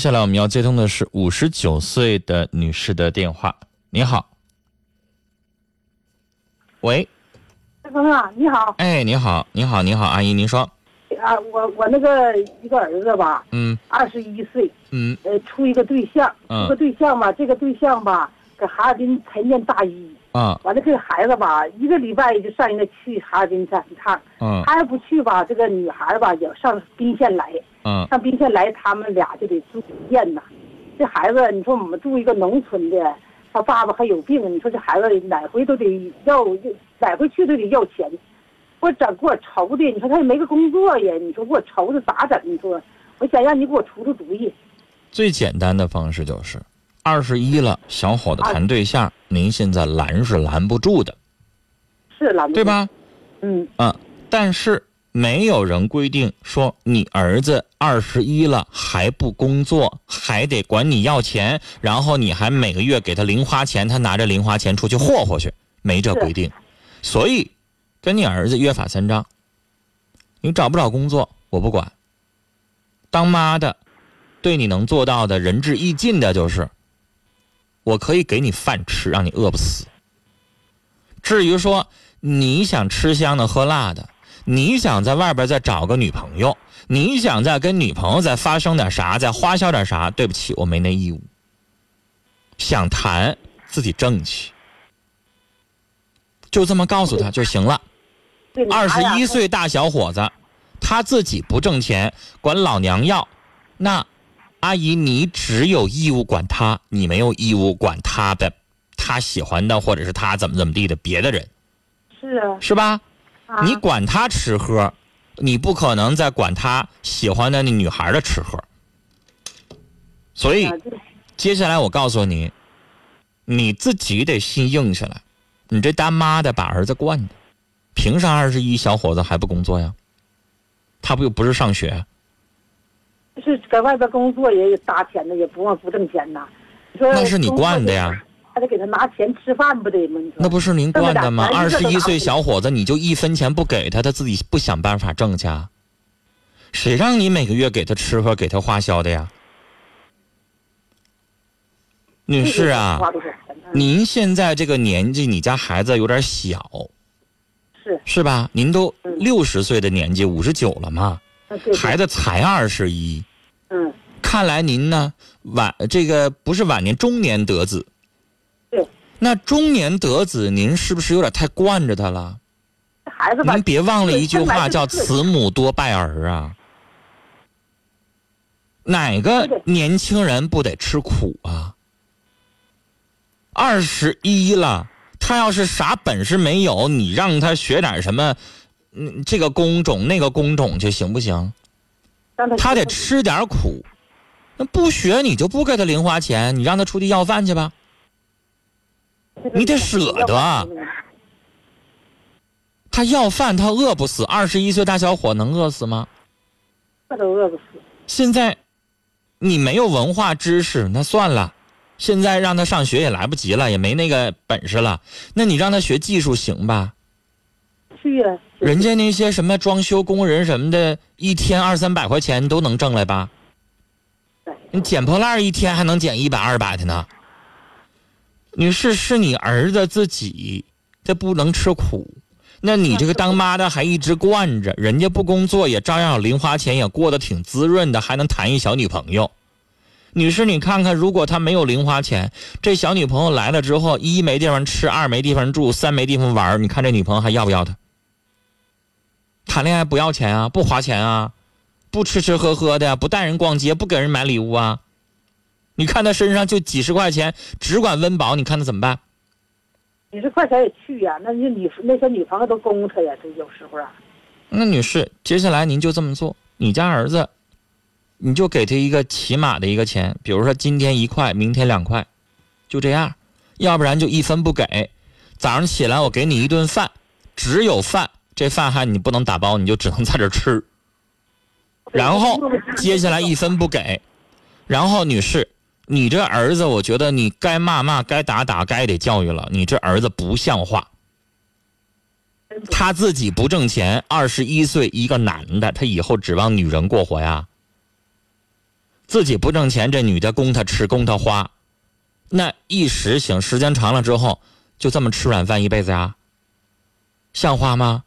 接下来我们要接通的是五十九岁的女士的电话。你好，喂，大峰啊，你好。哎，你好，你好，你好，阿姨，您说，啊，我我那个一个儿子吧，嗯。二十一岁，嗯。呃，处一个对象，嗯。处个对象吧，这个对象吧，搁哈尔滨才念大一，啊。完了这个孩子吧，一个礼拜就上人家去哈尔滨上一趟，嗯。他要不去吧，这个女孩吧也上宾县来，嗯上宾县来，他们俩就得住酒店呐。这孩子，你说我们住一个农村的，他爸爸还有病，你说这孩子哪回都得要，哪回去都得要钱。我整给我愁的，你说他也没个工作呀，你说给我愁的咋整？你说，我想让你给我出出主意。最简单的方式就是，二十一了，小伙子谈对象，您现在拦是拦不住的，是拦不住，对？吧？嗯，嗯，但是没有人规定说你儿子二十一了还不工作，还得管你要钱，然后你还每个月给他零花钱，他拿着零花钱出去霍霍去，没这规定。所以，跟你儿子约法三章。你找不找工作我不管，当妈的对你能做到的仁至义尽的就是，我可以给你饭吃，让你饿不死。至于说你想吃香的喝辣的，你想在外边再找个女朋友，你想再跟女朋友再发生点啥，再花销点啥，对不起，我没那义务。想谈自己挣去，就这么告诉他就行了。对二十一，岁大小伙子，他自己不挣钱，管老娘要，那阿姨你只有义务管他，你没有义务管他的他喜欢的或者是他怎么怎么地的别的人，是啊，是吧？啊你管他吃喝，你不可能再管他喜欢的那女孩的吃喝。所以接下来我告诉你，你自己得心硬起来。你这当妈的把儿子惯的，凭啥二十一小伙子还不工作呀？他不又不是上学？是在外边工作也搭钱的，也不忘不挣钱呐。那是你惯的呀，还得给他拿钱吃饭不得吗？那不是您惯的吗？二十一岁小伙子，你就一分钱不给他，他自己不想办法挣去啊？谁让你每个月给他吃喝，给他花销的呀？女士啊，您现在这个年纪，你家孩子有点小，是是吧？您都嗯六十岁的年纪，五十九了嘛，孩子才二十一。嗯看来您呢晚这个不是晚年，中年得子。对，那中年得子，您是不是有点太惯着他了？孩子吧您别忘了一句话，叫“本来就是慈母多败儿”啊。哪个年轻人不得吃苦啊？二十一了，他要是啥本事没有，你让他学点什么，嗯，这个工种那个工种去行不行？他得吃点苦。那不学你就不给他零花钱，你让他出去要饭去吧。你得舍得啊他要饭，他饿不死。二十一岁大小伙能饿死吗？那都饿不死。现在你没有文化知识，那算了。现在让他上学也来不及了，也没那个本事了。那你让他学技术行吧？去呀，人家那些什么装修工人什么的，一天二三百块钱都能挣来吧？你捡破烂一天还能捡一百二百的呢。女士，是你儿子自己，这不能吃苦。那你这个当妈的还一直惯着，人家不工作也照样有零花钱，也过得挺滋润的，还能谈一小女朋友。女士，你看看，如果他没有零花钱，这小女朋友来了之后，一没地方吃，二没地方住，三没地方玩，你看这女朋友还要不要他？谈恋爱不要钱啊，不花钱啊，不吃吃喝喝的，不带人逛街，不给人买礼物啊。你看他身上就几十块钱，只管温饱，你看他怎么办？几十块钱也去呀，那那女那些女朋友都供他呀，这有时候啊。那女士，接下来您就这么做，你家儿子，你就给他一个起码的一个钱，比如说今天一块，明天两块，就这样，要不然就一分不给。早上起来我给你一顿饭，只有饭，这饭还你不能打包，你就只能在这吃。然后接下来一分不给，然后女士，你这儿子，我觉得你该骂骂，该打打，该得教育了。你这儿子不像话，他自己不挣钱，二十一岁一个男的，他以后指望女人过活呀？自己不挣钱，这女的供他吃，供他花，那一时行，时间长了之后，就这么吃软饭一辈子呀？像话吗？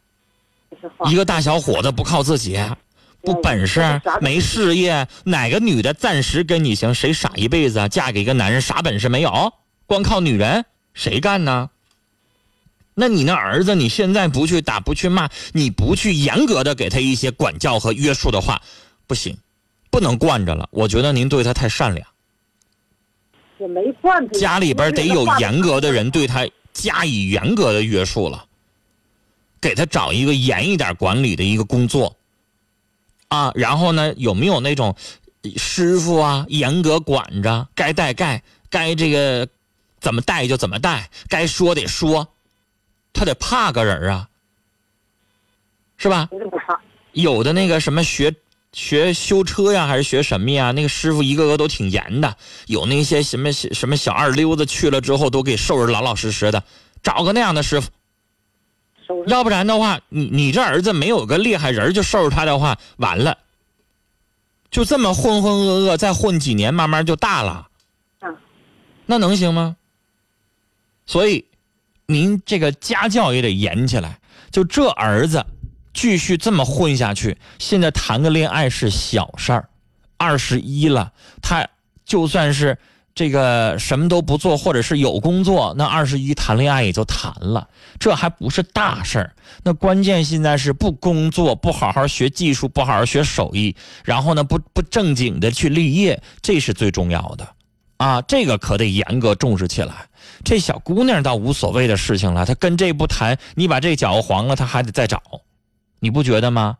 一个大小伙子不靠自己，不本事，没事业，哪个女的暂时跟你行？谁傻一辈子啊？嫁给一个男人啥本事没有？光靠女人，谁干呢？那你那儿子，你现在不去打，不去骂，你不去严格的给他一些管教和约束的话，不行。不能惯着了，我觉得您对他太善良。我没惯他。家里边得有严格的人对他加以严格的约束了，给他找一个严一点管理的一个工作。啊，然后呢，有没有那种师傅啊，严格管着，该带盖，该这个怎么带就怎么带，该说得说，他得怕个人啊，是吧？有的那个什么学。学修车呀，还是学什么呀？那个师傅一个个都挺严的，有那些什么什么小二溜子去了之后都给收拾老老实实的，找个那样的师傅。要不然的话，你你这儿子没有个厉害人就收拾他的话，完了。就这么浑浑噩噩，再混几年，慢慢就大了。那能行吗？所以，您这个家教也得严起来。就这儿子。继续这么混下去，现在谈个恋爱是小事儿。二十一了，他就算是这个什么都不做，或者是有工作，那二十一谈恋爱也就谈了，这还不是大事儿。那关键现在是不工作，不好好学技术，不好好学手艺，然后呢不不正经的去立业，这是最重要的啊！这个可得严格重视起来。这小姑娘倒无所谓的事情了，她跟这不谈，你把这搅和黄了，她还得再找。你不觉得吗？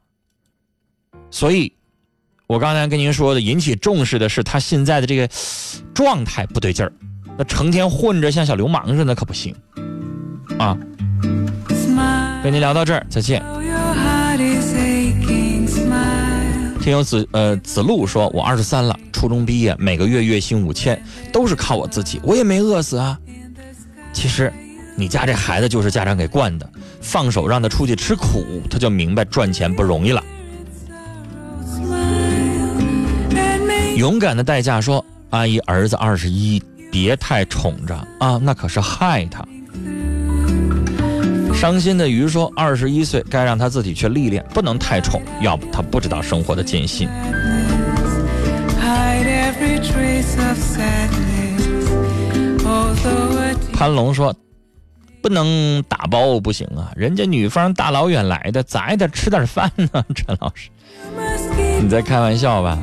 所以，我刚才跟您说的，引起重视的是他现在的这个状态不对劲儿，那成天混着像小流氓似的可不行啊！跟您聊到这儿，再见。听友子呃子路说，我二十三了，初中毕业，每个月月薪五千，都是靠我自己，我也没饿死啊。其实。你家这孩子就是家长给惯的，放手让他出去吃苦，他就明白赚钱不容易了。勇敢的代价说：“阿姨，儿子二十一，别太宠着啊，那可是害他。”伤心的鱼说：“二十一岁该让他自己去历练，不能太宠，要不他不知道生活的艰辛。”潘龙说。不能打包不行啊！人家女方大老远来的，咱也得吃点饭呢。陈老师，你在开玩笑吧？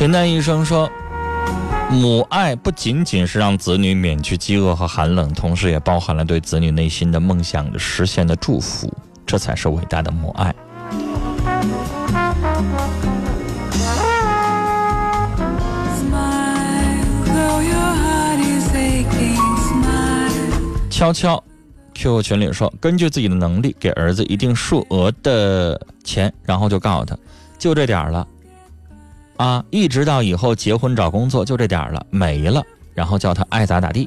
平淡一生说，母爱不仅仅是让子女免去饥饿和寒冷，同时也包含了对子女内心的梦想的实现的祝福，这才是伟大的母爱。悄悄，QQ 群里说，根据自己的能力给儿子一定数额的钱，然后就告诉他，就这点了。啊，一直到以后结婚找工作就这点儿了，没了，然后叫他爱咋咋地。